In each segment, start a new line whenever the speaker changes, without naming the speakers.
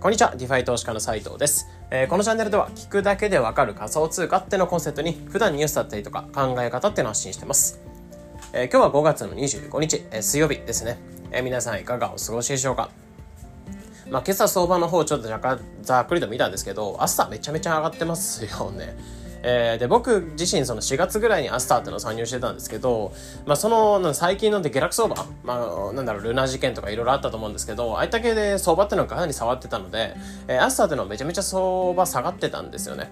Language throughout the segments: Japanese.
こんにちは、 DeFi 投資家の斉藤です、えー、このチャンネルでは聞くだけでわかる仮想通貨ってのコンセプトに普段ニュースだったりとか考え方ってのを発信してます。えー、今日は5月の25日、えー、水曜日ですね、え皆さんいかがお過ごしでしょうか？まあ、今朝相場の方ちょっと若干ざっくりと見たんですけど、朝めちゃめちゃ上がってますよね。えー、で僕自身その4月ぐらいに Astar ってのを参入してたんですけど、まあ、その最近ので下落相場、まあ、なんだろうルナ事件とかいろいろあったと思うんですけどああいった系で相場っていうのはかなり触ってたので、えー、アスターっていうのはめちゃめちゃ相場下がってたんですよね。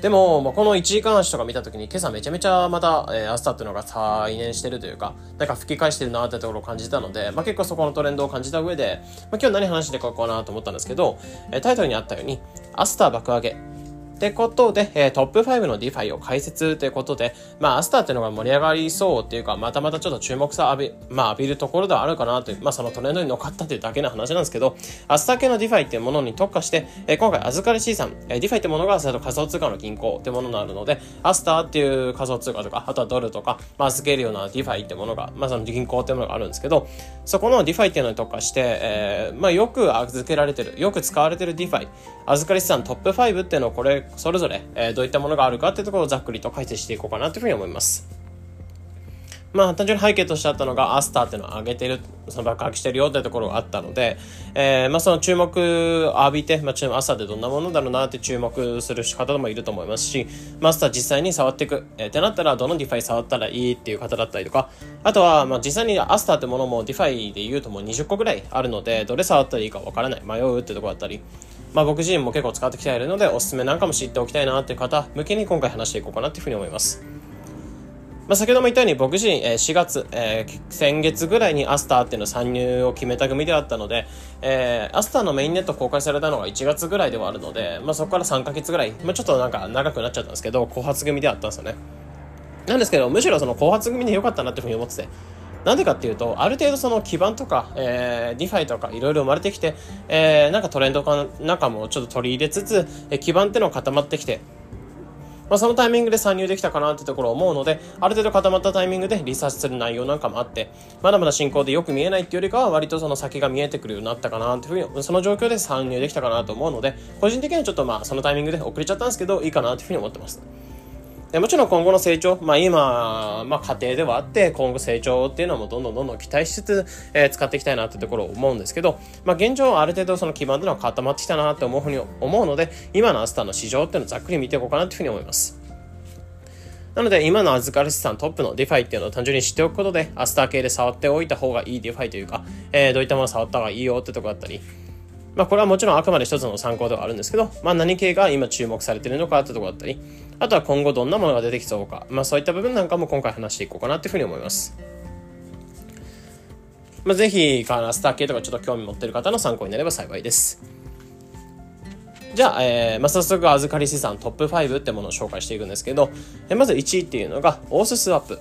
でも、まあ、この1時間足とか見たときに今朝めちゃめちゃまた、えー、アスターっていうのが再燃してるというか、なんか吹き返してるなってところを感じたので、まあ、結構そこのトレンドを感じた上で、まあ、今日何話していこうかなと思ったんですけど、えー、タイトルにあったように、アスター爆上げ、ってことで、えー、トップ5の DeFi を解説ということで、まあ、アスターっていうのが盛り上がりそうっていうか、またまたちょっと注目さ浴び、まあ、浴びるところではあるかなという、まあ、そのトレンドに乗っかったというだけの話なんですけど、アスター系の DeFi っていうものに特化して、えー、今回預かり資産、えー、DeFi ってものが仮想通貨の銀行ってものになるので、アスターっていう仮想通貨とか、あとはドルとか、まあ、預けるような DeFi ってものが、まあ、その銀行ってものがあるんですけど、そこの DeFi っていうのに特化して、えー、まあ、よく預けられてる、よく使われてる DeFi、預かり資産トップ5っていうのをこれ、それぞれ、えどういったものがあるかっていうところをざっくりと解説していこうかなというふうに思います。まあ、単純に背景としてあったのが、アスターっていうのを上げてる、その爆発してるよっていうところがあったので、えー、まあ、その注目浴びて、まあ、 Astar ってどんなものだろうなって注目する方もいると思いますし、マスター実際に触っていく、えー、ってなったら、どの DeFi 触ったらいいっていう方だったりとか、あとは、まあ、実際に Astar ってものも DeFi で言うともう20個ぐらいあるので、どれ触ったらいいかわからない、迷うってところだったり、まあ、僕自身も結構使ってきているので、おすすめなんかも知っておきたいなっていう方向けに今回話していこうかなっていうふうに思います。まあ、先ほども言ったように僕自身、え、4月、えー、先月ぐらいに Astar っていうの参入を決めた組であったので、えー、 Astar のメインネット公開されたのが1月ぐらいではあるので、まあ、そこから3ヶ月ぐらい、まあ、ちょっとなんか長くなっちゃったんですけど、後発組であったんですよね。なんですけど、むしろその後発組で良かったなっていうふうに思ってて、なんでかっていうと、ある程度その基盤とか、えー、 DeFi とかいろいろ生まれてきて、えー、なんかトレンドかなんかもちょっと取り入れつつ、えー、基盤っていうのが固まってきて、まあ、そのタイミングで参入できたかなってところを思うので、ある程度固まったタイミングでリサーチする内容なんかもあって、まだまだ進行でよく見えないっていうよりかは、割とその先が見えてくるようになったかなっていうふうに、その状況で参入できたかなと思うので、個人的にはちょっとまあそのタイミングで遅れちゃったんですけど、いいかなというふうに思ってます。でもちろん今後の成長、まあ今、まあ家庭ではあって、今後成長っていうのもどんどんどんどん期待しつつ、えー、使っていきたいなってところを思うんですけど、まあ現状ある程度その基盤っていうのは固まってきたなって思うふうに思うので、今のアスターの市場っていうのをざっくり見ていこうかなっていうふうに思います。なので、今の預かり資産トップの DeFi っていうのを単純に知っておくことで、アスター系で触っておいた方がいい DeFi というか、えー、どういったものを触った方がいいよってとこだったり、まあ、これはもちろんあくまで一つの参考ではあるんですけど、まあ、何系が今注目されているのかってとこだったり、あとは今後どんなものが出てきそうか、まあ、そういった部分なんかも今回話していこうかなっていうふうに思います。まあ、ぜひ、カスター系とかちょっと興味持っている方の参考になれば幸いです。じゃあ、えーまあ、早速預かり資産トップ5ってものを紹介していくんですけど、えまず1位っていうのがオーススワップ。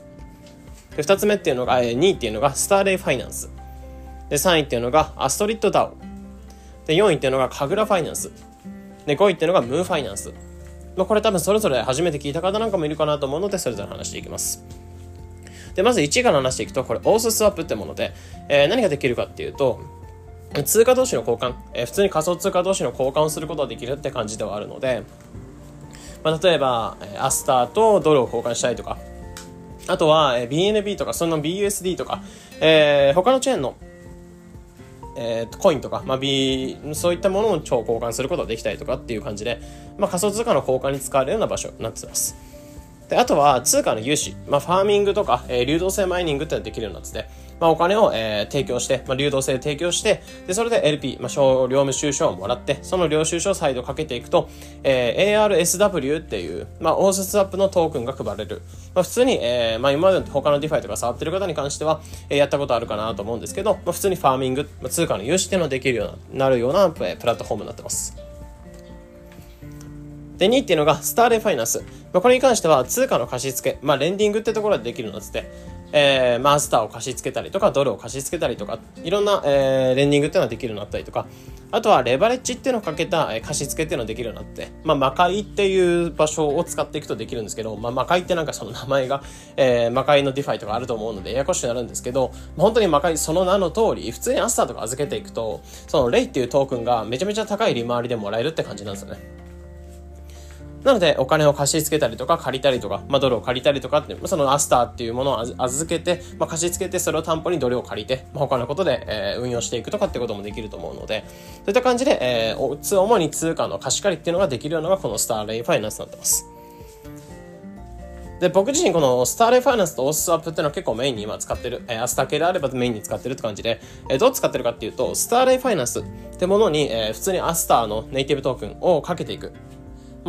で2つ目っていうのが、えー、2位っていうのがスターレイファイナンス。で3位っていうのがアストリッドダウ。で、4位っていうのがカグラファイナンス。で、5位っていうのがムーファイナンス。まあ、これ多分それぞれ初めて聞いた方なんかもいるかなと思うので、それぞれ話していきます。で、まず1位から話していくと、これ、オーススワップってもので、えー、何ができるかっていうと、通貨同士の交換、えー、普通に仮想通貨同士の交換をすることができるって感じではあるので、まあ、例えば、アスターとドルを交換したりとか、あとは、えー、BNB とか、その BUSD とか、えー、他のチェーンのえー、コインとか、まあ、B、そういったものを超交換することができたりとかっていう感じで、まあ、仮想通貨の交換に使われるような場所になってます。で、あとは通貨の融資、まあ、ファーミングとか、えー、流動性マイニングってのができるようになってて、まあ、お金を、えー、提供して、まあ、流動性提供して、で、それで LP、まあ、小量務収書をもらって、その領収書を再度かけていくと、えー、ARSW っていう、まあ、オーススアップのトークンが配れる。まあ、普通に、えー、まあ、今まで他の DeFi とか触ってる方に関しては、えー、やったことあるかなと思うんですけど、まあ、普通にファーミング、まあ、通貨の融資っていうのができるような、なるような、プラットフォームになってます。で、2っていうのが、スターレファイナンス。まあ、これに関しては、通貨の貸し付け、まあ、レンディングってところでできるのって、えー、マスターを貸し付けたりとか、ドルを貸し付けたりとか、いろんな、えー、レンディングっていうのができるようになったりとか、あとはレバレッジっていうのをかけた、えー、貸し付けっていうのができるようになって、まあ、魔界っていう場所を使っていくとできるんですけど、まあ、魔界ってなんかその名前が、えー、魔界のディファイとかあると思うので、ややこしくなるんですけど、本当に魔界その名の通り、普通にアスターとか預けていくと、そのレイっていうトークンがめちゃめちゃ高い利回りでもらえるって感じなんですよね。なので、お金を貸し付けたりとか借りたりとか、まあ、ドルを借りたりとかって、そのアスターっていうものを預けて、まあ、貸し付けて、それを担保にドルを借りて、まあ、他のことで、えー、運用していくとかってこともできると思うので、そういった感じで、えー、主に通貨の貸し借りっていうのができるようなのが、このスターレイファイナンスになってます。で、僕自身この Starlay Finance と ArthSwap っていうのは結構メインに今使ってる、えー、 Astar 系であればメインに使ってるって感じで、えー、どう使ってるかっていうと、 Starlay Finance ってものに、えー、普通に Astar のネイティブトークンをかけていく。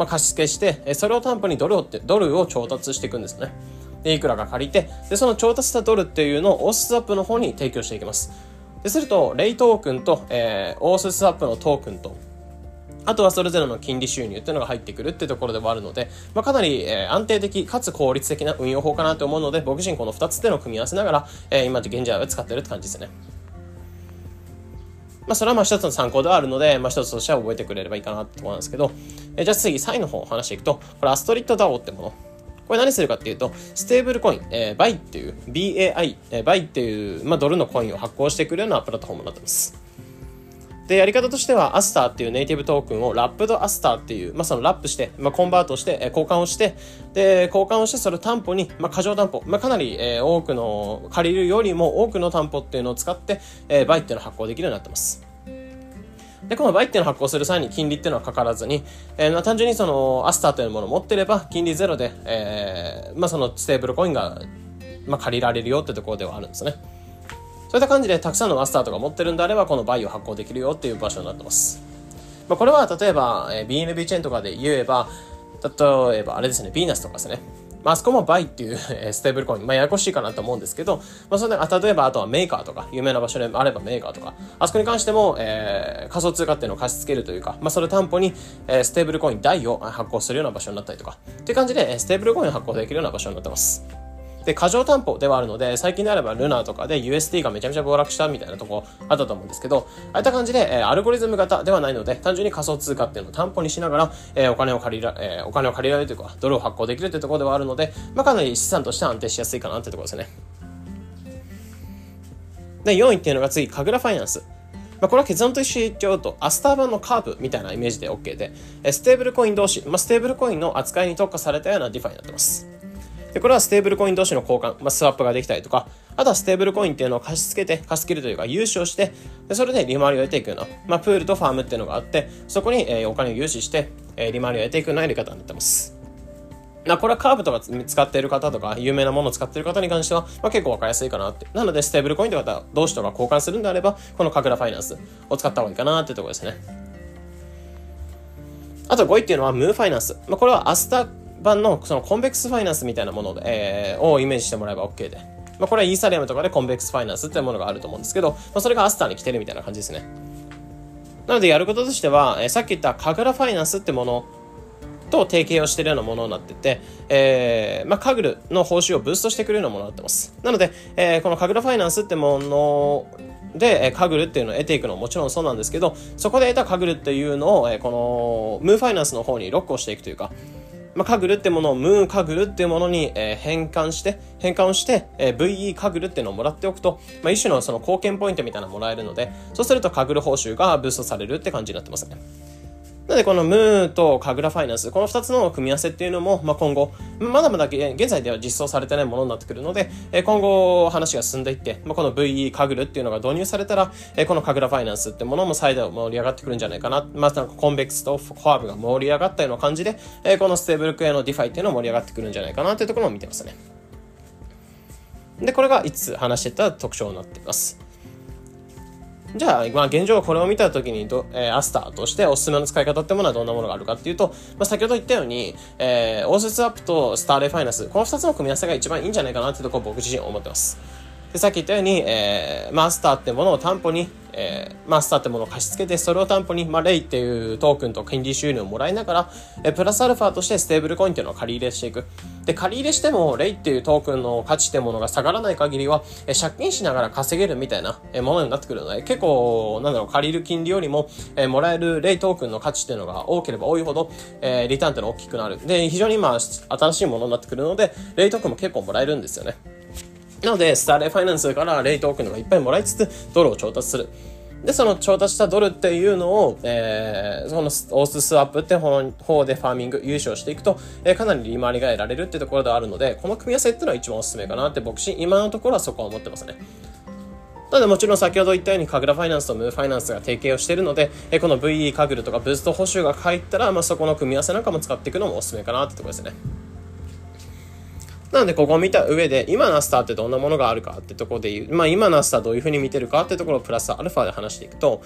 まあ、貸し付けして、それを担保にドルをドルを調達していくんですね。で、いくらか借りて、で、その調達したドルっていうのを ArthSwap の方に提供していきます。で、すると、 LAY トークンと、えー、 ArthSwap のトークンと、あとはそれぞれの金利収入っていうのが入ってくるっていうところではあるので、まあ、かなり、えー、安定的かつ効率的な運用法かなと思うので、僕自身この2つでの組み合わせながら、えー、今現在は使ってるって感じですね。まあ、それはまあ一つの参考ではあるので、まあ、一つとしては覚えてくれればいいかなってところなんですけど、えじゃあ次、3位の方を話していくと、これ Astrid DAO ってもの。これ何するかっていうと、ステーブルコイン、えー、 BAI っていう、BAI、えー、 BAI っていう、まあ、ドルのコインを発行してくるようなプラットフォームになってます。で、やり方としては、 Astar っていうネイティブトークンを wrapped Astar っていう、まあ、そのラップして、まあ、コンバートして、え、交換をして、で、交換をして、それを担保に、まあ、過剰担保、まあ、かなり、え、多くの、借りるよりも多くの担保っていうのを使って、え、 BAI っていうのを発行できるようになってます。で、この BAI っていうのを発行する際に金利っていうのはかからずに、えー、単純にその Astar というものを持ってれば金利ゼロで、えー、まあそのステーブルコインが、まあ、借りられるよってところではあるんですね。そういった感じでたくさんの Astar とか持ってるんであればこの BAI を発行できるよっていう場所になってます。まあ、これは例えば、えー、BNB チェーンとかで言えば、例えばあれですね、 Venus とかですね。まあ、あそこも VAI っていうステーブルコイン、まあ、ややこしいかなと思うんですけど、まあ、それで、例えば、あとはメーカーとか、有名な場所であればメーカーとか、あそこに関しても、えー、仮想通貨っていうのを貸し付けるというか、まあ、それ担保に、えー、ステーブルコイン DAI を発行するような場所になったりとか、っていう感じで、ステーブルコインを発行できるような場所になってます。で、過剰担保ではあるので、最近であれば LUNA とかで USD がめちゃめちゃ暴落したみたいなとこあったと思うんですけど、ああいった感じで、えー、アルゴリズム型ではないので、単純に仮想通貨っていうのを担保にしながら、えー、お金を借りら、えー、お金を借りられるというか、ドルを発行できるっていうところではあるので、まあ、かなり資産として安定しやすいかなってところですね。で、4位っていうのが次、 Kagla Finance。まあ、これは結論として言っちゃうと、 Astar 版のカーブみたいなイメージで OK で、ステーブルコイン同士、まあ、ステーブルコインの扱いに特化されたような DeFi になってます。で、これはステーブルコイン同士の交換、まあ、スワップができたりとか、あとはステーブルコインっていうのを貸し付けて、貸し付けるというか、融資をして、でそれで利回りを得ていくような、まあ、プールとファームっていうのがあって、そこに、えー、お金を融資して、えー、利回りを得ていくようなやり方になってます。なこれはカーブとか使っている方とか、有名なものを使っている方に関しては、まあ、結構わかりやすいかなって。なので、ステーブルコインとか同士とか交換するんであれば、この Kagla Finance を使った方がいいかなってところですね。あと5位っていうのはムーファイナンス。まあ、これはアスタ版のそのコンベックスファイナンスみたいなもので、えー、をイメージしてもらえば OK で。まあ、これはイーサリアムとかでコンベックスファイナンスっていうものがあると思うんですけど、まあ、それがアスターに来てるみたいな感じですね。なのでやることとしては、えー、さっき言ったカグラファイナンスってものと提携をしているようなものになってて、えー、まあ、カグルの報酬をブーストしてくれるようなものになってます。なので、えー、このカグラファイナンスってもので、カグルっていうのを得ていくのももちろんそうなんですけど、そこで得たカグルっていうのを、えこのムーファイナンスの方にロックをしていくというか、まあ、カグルってものをムーンカグルっていうものに、えー、変換して、変換をして、えー、VE カグルっていうのをもらっておくと、まあ、一種のその貢献ポイントみたいなのもらえるので、そうするとカグル報酬がブーストされるって感じになってますね。なので、このムーとカグラファイナンス、この2つの組み合わせっていうのも、まあ、今後、まだまだ現在では実装されてないものになってくるので、今後話が進んでいって、まあ、この VE カグルっていうのが導入されたら、このカグラファイナンスってものも再度盛り上がってくるんじゃないかな。また、コンベックスとフォアブが盛り上がったような感じで、このステーブル系の DeFi っていうのも盛り上がってくるんじゃないかなというところを見てますね。で、これが5つ話してた特徴になっています。じゃあ、まあ、現状これを見たときにど、えー、アスターとしておすすめの使い方ってものはどんなものがあるかっていうと、まあ、先ほど言ったように、えー、 ArthSwap と Starlay Finance、この2つの組み合わせが一番いいんじゃないかなってところ僕自身思ってます。で、さっき言ったように、えー、アスターってものを担保に、えー、マスターってものを貸し付けて、それを担保に、まあ、レイっていうトークンと金利収入をもらいながら、えー、プラスアルファとしてステーブルコインっていうのを借り入れしていく。で、借り入れしても、レイっていうトークンの価値ってものが下がらない限りは、え借金しながら稼げるみたいなものになってくるので、結構、なんだろう、借りる金利よりも、えもらえるレイトークンの価値っていうのが多ければ多いほど、えリターンっていうのが大きくなる。で、非常に今、新しいものになってくるので、レイトークンも結構もらえるんですよね。なので、スターレイファイナンスからレイトークンがいっぱいもらいつつ、ドルを調達する。で、その調達したドルっていうのを、えー、そのオーススワップって方でファーミング優勝していくと、えー、かなり利回りが得られるってところではあるので、この組み合わせっていうのは一番おすすめかなって僕自身、今のところはそこは思ってますね。ただもちろん先ほど言ったように、カグラファイナンスとムーファイナンスが提携をしているので、えこの VE カグルとかブースト補修が入ったら、まあ、そこの組み合わせなんかも使っていくのもおすすめかなってところですね。なので、ここを見た上で、今のアスターってどんなものがあるかってところで言う、まあ今のアスターどういうふうに見てるかってところをプラスアルファで話していくと、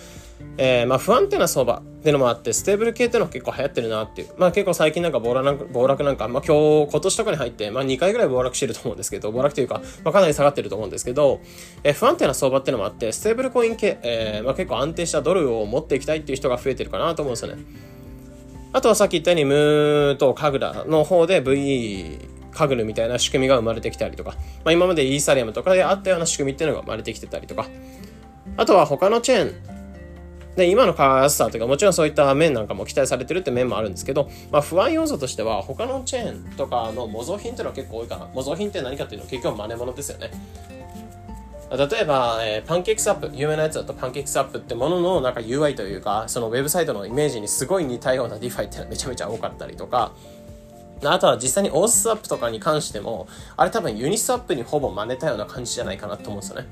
えー、まあ不安定な相場っていうのもあって、ステーブル系っていうのは結構流行ってるなっていう。まあ結構最近なんか暴落なんか、暴落なんか、まあ今日、今年とかに入って、まあ2回ぐらい暴落してると思うんですけど、暴落というか、まあかなり下がってると思うんですけど、えー、不安定な相場っていうのもあって、ステーブルコイン系、えー、まあ結構安定したドルを持っていきたいっていう人が増えてるかなと思うんですよね。あとはさっき言ったように、 Muuu と Kagla の方で VE、カグルみたいな仕組みが生まれてきたりとか、まあ、今までイーサリアムとかであったような仕組みっていうのが生まれてきてたりとか、あとは他のチェーン、で、今のカースターというか、もちろんそういった面なんかも期待されてるって面もあるんですけど、まあ、不安要素としては、他のチェーンとかの模造品っていうのは結構多いかな。模造品って何かっていうのは結局真似物ですよね。例えば、えー、パンケーキスアップ、有名なやつだとパンケーキスアップってもののなんか UI というか、そのウェブサイトのイメージにすごい似たような DeFi ってのはめちゃめちゃ多かったりとか、あとは実際にオースアップとかに関しても、あれ多分ユニスアップにほぼ真似たような感じじゃないかなと思うんですよね。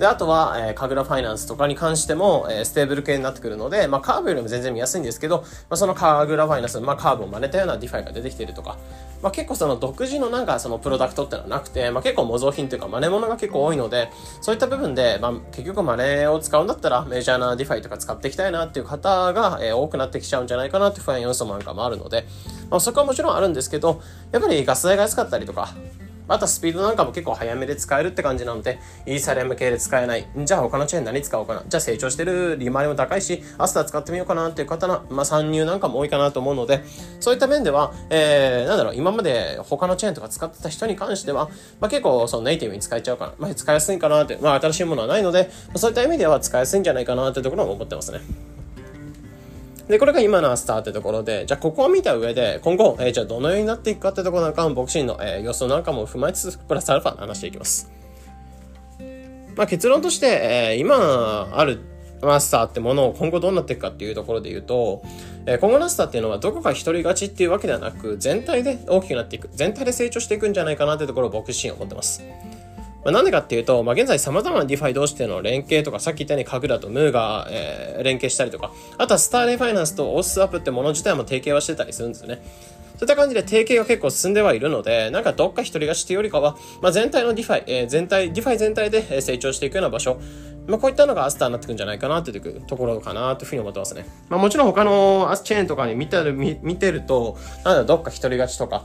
で、あとは、えー、 Kagla Finance とかに関しても、えー、ステーブル系になってくるので、まあ、カーブよりも全然見やすいんですけど、まあ、その Kagla Finance、まあ、カーブを真似たような DeFi が出てきてるとか、まあ、結構その独自のなんかそのプロダクトってのはなくて、まあ、結構模造品というか真似物が結構多いので、そういった部分で、まあ、結局真似を使うんだったらメジャーな DeFi とか使っていきたいなっていう方が、えー、多くなってきちゃうんじゃないかなって不安要素なんかもあるので、まあ、そこはもちろんあるんですけど、やっぱりガス代が安かったりとか、あとスピードなんかも結構早めで使えるって感じなので、イーサリアム系で使えない。じゃあ他のチェーン何使おうかな？じゃあ成長してる利回りも高いし、アスター使ってみようかなっていう方の、まあ、参入なんかも多いかなと思うので、そういった面では、えー、なんだろう、今まで他のチェーンとか使ってた人に関しては、まあ、結構そのネイティブに使えちゃうかな。まあ、使いやすいかなって、まあ、新しいものはないので、そういった意味では使いやすいんじゃないかなってところも思ってますね。で、これが今のアスターってところで、じゃあここを見た上で、今後、えー、じゃあどのようになっていくかってところなんかも、僕自身の、えー、予想なんかも踏まえつつ、プラスアルファ話していきます。まあ結論として、えー、今あるマスターってものを今後どうなっていくかっていうところで言うと、えー、今後のマスターっていうのはどこか一人勝ちっていうわけではなく、全体で大きくなっていく、全体で成長していくんじゃないかなってところを僕自身思ってます。まあ、なんでかっていうと、まあ、現在様々な DeFi 同士での連携とか、さっき言ったようにカグラとムーが、えー、連携したりとか、あとはスターレファイナンスとオースアップってもの自体も提携はしてたりするんですよね。そういった感じで提携が結構進んではいるので、なんかどっか一人がしてよりかは、まあ、全体の DeFi、えー、全体、DeFi 全体で成長していくような場所、まあ、こういったのがアスターになってくんじゃないかなというところかなというふうに思ってますね。まあ、もちろん他のアスチェーンとかに見てる、見てると、なんだどっか一人勝ちとか、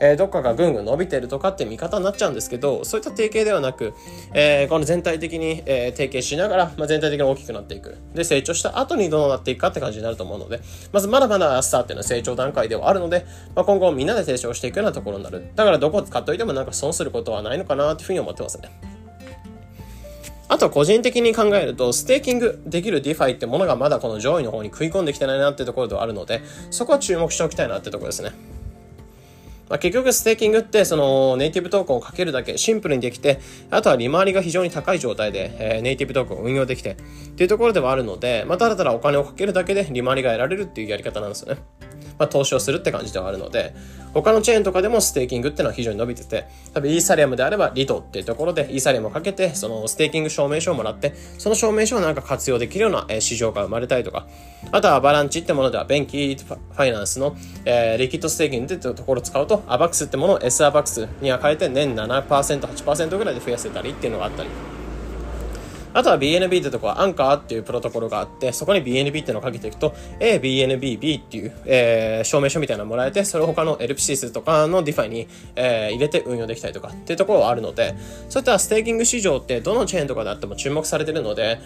えー、どっかがぐんぐん伸びてるとかって見方になっちゃうんですけど、そういった提携ではなく、えー、この全体的に、えー、提携しながら、まあ、全体的に大きくなっていく。で、成長した後にどうなっていくかって感じになると思うので、まずまだまだスターっていうのは成長段階ではあるので、まあ、今後みんなで成長していくようなところになる。だからどこ使っといてもなんか損することはないのかなっていうふうに思ってますね。あと個人的に考えると、ステーキングできる DeFi ってものがまだこの上位の方に食い込んできてないなってところではあるので、そこは注目しておきたいなってところですね。まあ、結局ステーキングってそのネイティブトークンをかけるだけシンプルにできて、あとは利回りが非常に高い状態で、え、ネイティブトークンを運用できてっていうところではあるので、まあ、ただただお金をかけるだけで利回りが得られるっていうやり方なんですよね。まあ、投資をするって感じではあるので、他のチェーンとかでもステーキングってのは非常に伸びてて、多分イーサリアムであれば Lido っていうところでイーサリアムをかけて、そのステーキング証明書をもらって、その証明書をなんか活用できるような、市場が生まれたりとか、あとはアバランチってものでは BENQI Finance の、えー、リキッドステーキングってところを使うと、 AVAX ってものを S アバックスには変えて年7%、8%ぐらいで増やせたりっていうのがあったり。あとは BNB ってとこは Ankr っていうプロトコルがあって、そこに BNB ってのをかけていくと、 aBNBb っていう、えー、証明書みたいなのもらえて、それを他の PCS とかの DeFi に、えー、入れて運用できたりとかっていうところはあるので、そういったステーキング市場ってどのチェーンとかであっても注目されてるので、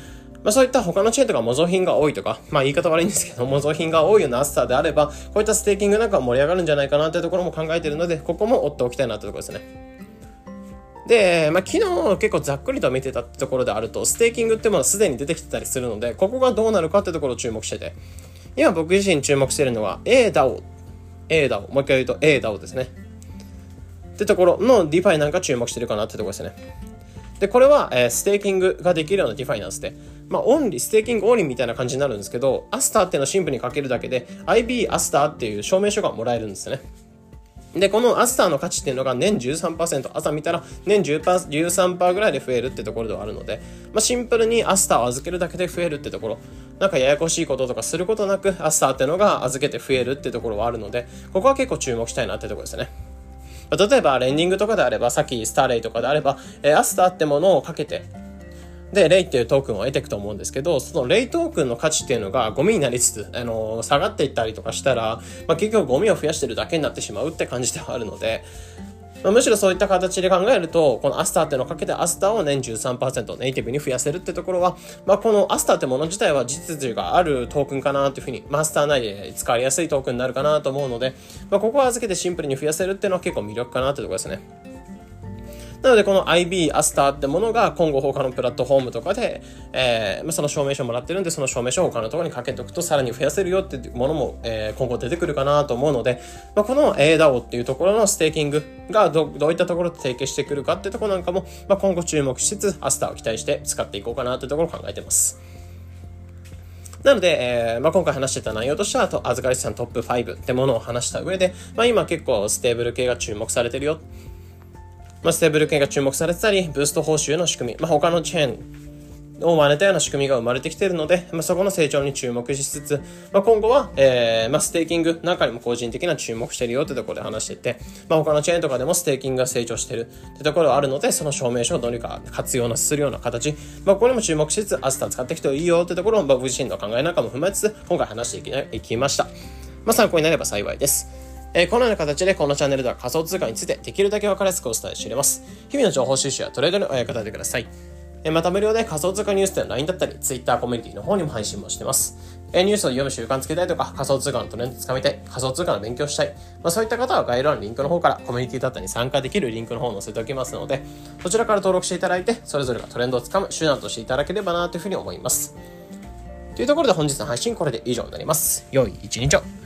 まあそういった他のチェーンとか模造品が多いとか、まあ言い方悪いんですけど、模造品が多いようなアスターであれば、こういったステーキングなんか盛り上がるんじゃないかなっていうところも考えてるので、ここも追っておきたいなってところですね。で、まあ、昨日結構ざっくりと見てたってところであると、ステーキングってものすでに出てきてたりするので、ここがどうなるかってところを注目してて、今僕自身注目してるのは ADAO。ADAO。もう一回言うと ADAO ですね。ってところの DeFi なんか注目してるかなってところですね。で、これは、えー、ステーキングができるようなディファイナンスで、まあ、オンリー、ステーキングオンリーみたいな感じになるんですけど、アスターっていうのをシンプルにかけるだけで、IB アスターっていう証明書がもらえるんですね。で、このアスターの価値っていうのが年13%、朝見たら年10 13%ぐらいで増えるってところではあるので、まあ、シンプルにアスターを預けるだけで増えるってところ、なんかややこしいこととかすることなく、アスターってのが預けて増えるってところはあるので、ここは結構注目したいなってところですね。例えば、レンディングとかであれば、さっきスターレイとかであれば、えー、アスターってものをかけて、で、レイっていうトークンを得ていくと思うんですけど、そのレイトークンの価値っていうのがゴミになりつつ、あの、下がっていったりとかしたら、まあ、結局ゴミを増やしてるだけになってしまうって感じではあるので、まあ、むしろそういった形で考えると、このアスターっていうのをかけてアスターを年13%ネイティブに増やせるってところは、まあ、このアスターってもの自体は実需があるトークンかなというふうに、アスター内で使いやすいトークンになるかなと思うので、まあ、ここは預けてシンプルに増やせるっていうのは結構魅力かなってところですね。なので、この IB、アスターってものが今後他のプラットフォームとかで、えー、その証明書もらってるんで、その証明書を他のところにかけておくとさらに増やせるよっていうものも、えー、今後出てくるかなと思うので、まあ、この ADAO っていうところのステーキングがどどういったところと提携してくるかっていうところなんかも、まあ、今後注目しつつ、アスターを期待して使っていこうかなというところを考えてます。なので、えーまあ、今回話してた内容としては、と預かり資産トップ5ってものを話した上で、まあ、今結構ステーブル系が注目されてるよ。まあ、ステーブル系が注目されてたり、ブースト報酬の仕組み、まあ、他のチェーンを真似たような仕組みが生まれてきているので、まあ、そこの成長に注目しつつ、まあ、今後は、えーまあ、ステーキングなんかにも個人的な注目してるよってところで話していて、まあ、他のチェーンとかでもステーキングが成長してるってところがあるので、その証明書をどうにか活用するような形、まあ、ここにも注目しつつ、アスター使っていくといいよってところを僕自身の考えなんかも踏まえつつ、今回話していきました。まあ、参考になれば幸いです。えー、このような形でこのチャンネルでは仮想通貨についてできるだけ分かりやすくお伝えしております。日々の情報収集やトレードにお役立てください。えー、また無料で仮想通貨ニュースでの LINE だったり Twitter コミュニティの方にも配信もしてます。えー、ニュースを読む習慣つけたいとか仮想通貨のトレンドつかみたい、仮想通貨の勉強したい、まあ、そういった方は概要欄のリンクの方からコミュニティだったり参加できるリンクの方を載せておきますので、そちらから登録していただいて、それぞれがトレンドをつかむ手段としていただければなというふうに思います。というところで本日の配信これで以上になります。良い一日を。